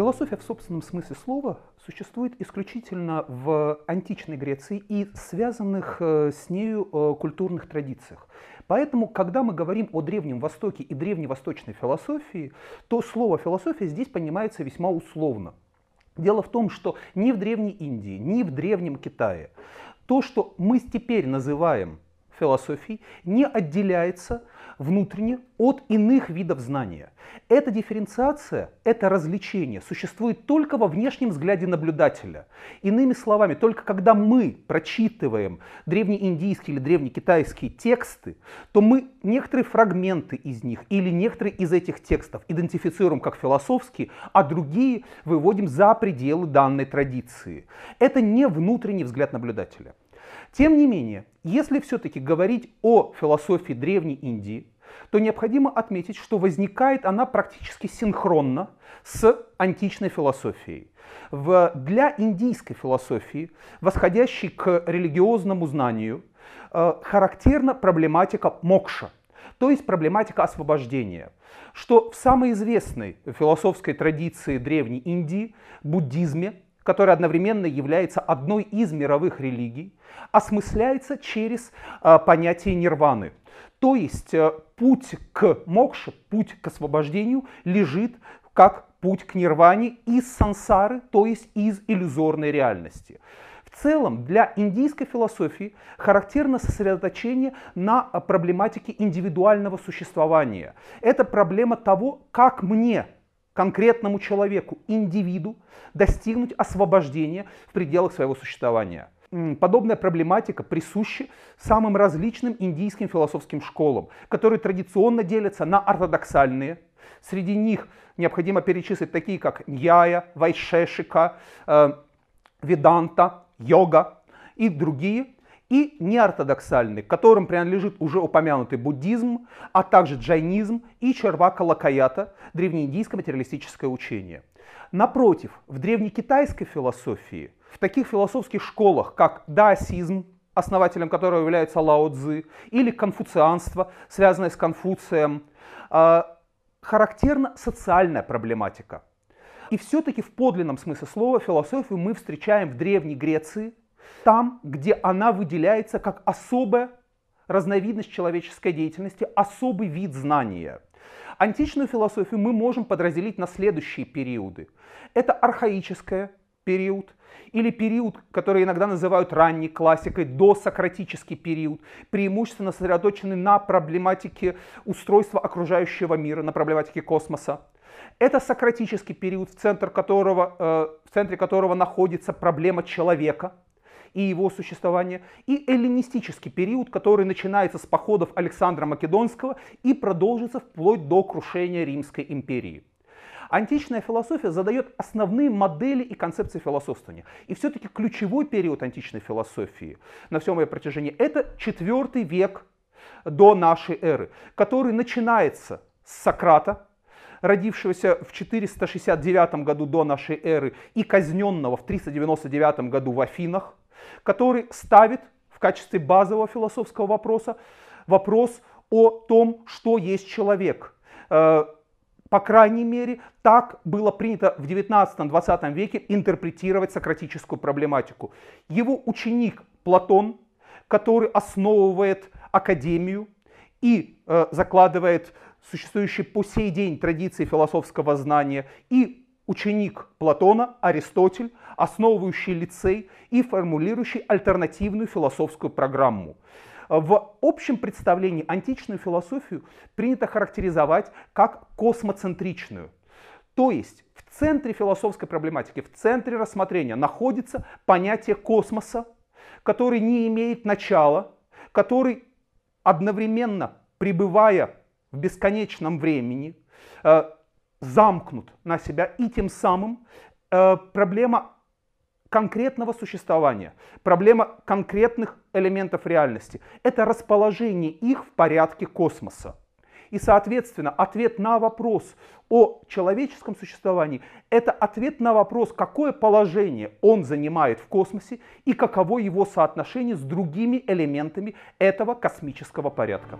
Философия в собственном смысле слова существует исключительно в античной Греции и связанных э, с нею э, культурных традициях. Поэтому, когда мы говорим о Древнем Востоке и древневосточной философии, то слово философия здесь понимается весьма условно. Дело в том, что ни в Древней Индии, ни в Древнем Китае то, что мы теперь называем философией, не отделяется внутренне от иных видов знания. Эта дифференциация, это развлечение существует только во внешнем взгляде наблюдателя. Иными словами, только когда мы прочитываем древнеиндийские или древнекитайские тексты, то мы некоторые фрагменты из них или некоторые из этих текстов идентифицируем как философские, а другие выводим за пределы данной традиции. Это не внутренний взгляд наблюдателя. Тем не менее, если все-таки говорить о философии Древней Индии, то необходимо отметить, что возникает она практически синхронно с античной философией. В, для индийской философии, восходящей к религиозному знанию, э, характерна проблематика мокша, то есть проблематика освобождения, что в самой известной философской традиции Древней Индии, буддизме, который одновременно является одной из мировых религий, осмысляется через э, понятие нирваны. То есть э, путь к мокше, путь к освобождению лежит как путь к нирване из сансары, то есть из иллюзорной реальности. В целом для индийской философии характерно сосредоточение на проблематике индивидуального существования. Это проблема того, как мне, конкретному человеку, индивиду, достигнуть освобождения в пределах своего существования. Подобная проблематика присуща самым различным индийским философским школам, которые традиционно делятся на ортодоксальные. Среди них необходимо перечислить такие, как Ньяя, Вайшешика, э, Веданта, Йога и другие, и неортодоксальные, к которым принадлежит уже упомянутый буддизм, а также джайнизм и Чарвака Лакаята, древнеиндийское материалистическое учение. Напротив, в древнекитайской философии – в таких философских школах, как даосизм, основателем которого является Лао Цзы, или конфуцианство, связанное с Конфуцием, а, характерна социальная проблематика. И все-таки в подлинном смысле слова философию мы встречаем в Древней Греции, там, где она выделяется как особая разновидность человеческой деятельности, особый вид знания. Античную философию мы можем подразделить на следующие периоды. Это архаическая период, или период, который иногда называют ранней классикой, досократический период, преимущественно сосредоточенный на проблематике устройства окружающего мира, на проблематике космоса. Это сократический период, в, центр которого, э, в центре которого находится проблема человека и его существования, и эллинистический период, который начинается с походов Александра Македонского и продолжится вплоть до крушения Римской империи. Античная философия задает основные модели и концепции философствования. И все-таки ключевой период античной философии на всем ее протяжении – это четвертый век до нашей эры, который начинается с Сократа, родившегося в 469 году до нашей эры и казненного в 399 году в Афинах, который ставит в качестве базового философского вопроса вопрос о том, что есть человек э, по крайней мере, так было принято в 19-20 веке интерпретировать сократическую проблематику. Его ученик Платон, который основывает академию и э, закладывает существующие по сей день традиции философского знания, и ученик Платона Аристотель, основывающий лицей и формулирующий альтернативную философскую программу. В общем представлении античную философию принято характеризовать как космоцентричную. То есть в центре философской проблематики, в центре рассмотрения находится понятие космоса, который не имеет начала, который одновременно пребывая в бесконечном времени, э, замкнут на себя, и тем самым э, проблема конкретного существования, проблема конкретных элементов реальности. Это расположение их в порядке космоса. И, соответственно, ответ на вопрос о человеческом существовании – это ответ на вопрос, какое положение он занимает в космосе и каково его соотношение с другими элементами этого космического порядка.